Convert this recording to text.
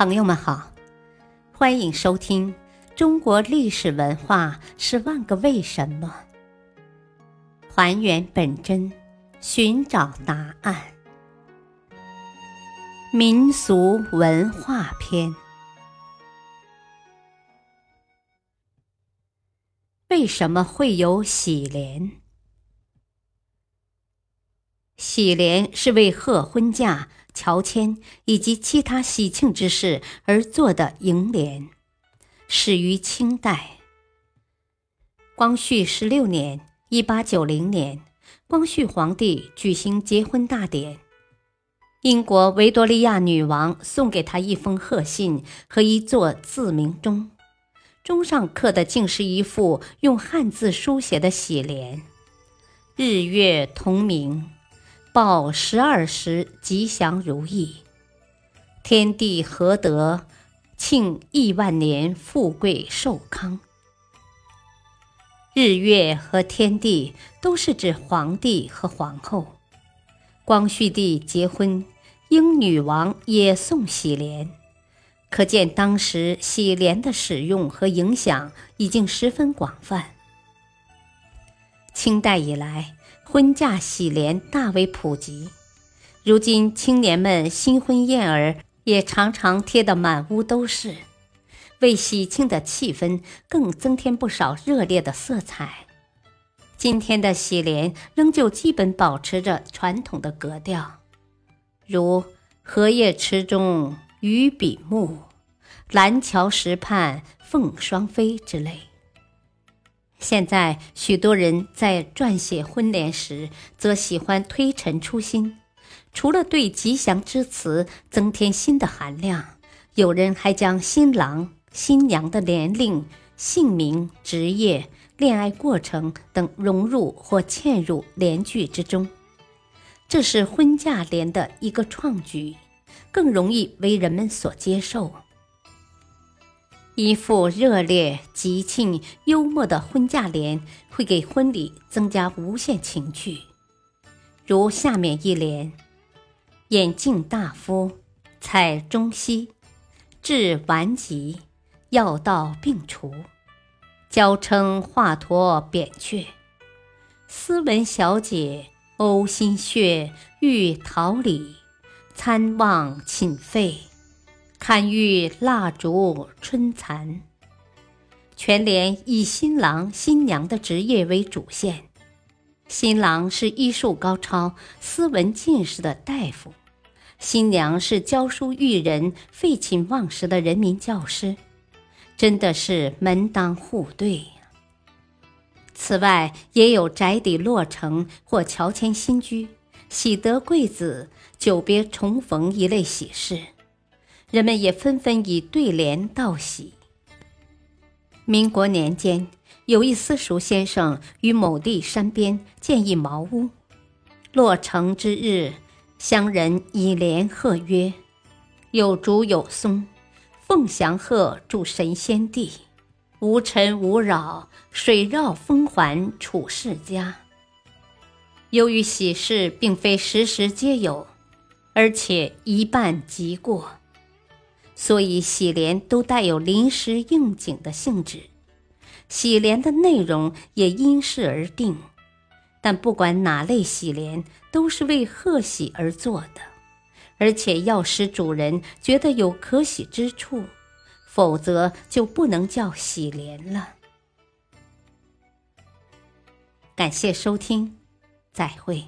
朋友们好，欢迎收听《中国历史文化十万个为什么》，还原本真，寻找答案。民俗文化篇：为什么会有喜莲？喜莲是为贺婚嫁。乔迁以及其他喜庆之事而做的楹联，始于清代。光绪十六年（一八九零年），光绪皇帝举行结婚大典，英国维多利亚女王送给他一封贺信和一座自鸣钟，钟上刻的竟是一副用汉字书写的喜联：“日月同明。”报十二时吉祥如意，天地合德，庆亿万年富贵寿康。日月和天地都是指皇帝和皇后。光绪帝结婚，英女王也送喜莲，可见当时喜莲的使用和影响已经十分广泛。清代以来。婚嫁喜联大为普及，如今青年们新婚燕尔也常常贴得满屋都是，为喜庆的气氛更增添不少热烈的色彩。今天的喜联仍旧基本保持着传统的格调，如“荷叶池中鱼比目，蓝桥石畔凤双飞”之类。现在许多人在撰写婚联时，则喜欢推陈出新，除了对吉祥之词增添新的含量，有人还将新郎新娘的年龄、姓名、职业、恋爱过程等融入或嵌入联句之中。这是婚嫁联的一个创举，更容易为人们所接受。一副热烈、吉庆、幽默的婚嫁联，会给婚礼增加无限情趣。如下面一联：“眼镜大夫，采中西，治顽疾，药到病除，娇称华佗扁鹊，斯文小姐呕心血，欲桃李，参望寝废。”堪遇蜡烛春残，全联以新郎新娘的职业为主线。新郎是医术高超、斯文进士的大夫，新娘是教书育人、废寝忘食的人民教师，真的是门当户对呀。此外，也有宅邸落成或乔迁新居、喜得贵子、久别重逢一类喜事。人们也纷纷以对联道喜。民国年间，有一私塾先生于某地山边建一茅屋，落成之日，乡人以联贺曰：“有竹有松，凤翔鹤住神仙地，无尘无扰，水绕风环处世家。”由于喜事并非时时皆有，而且一半即过。所以喜联都带有临时应景的性质，喜联的内容也因事而定。但不管哪类喜联，都是为贺喜而做的，而且要使主人觉得有可喜之处，否则就不能叫喜联了。感谢收听，再会。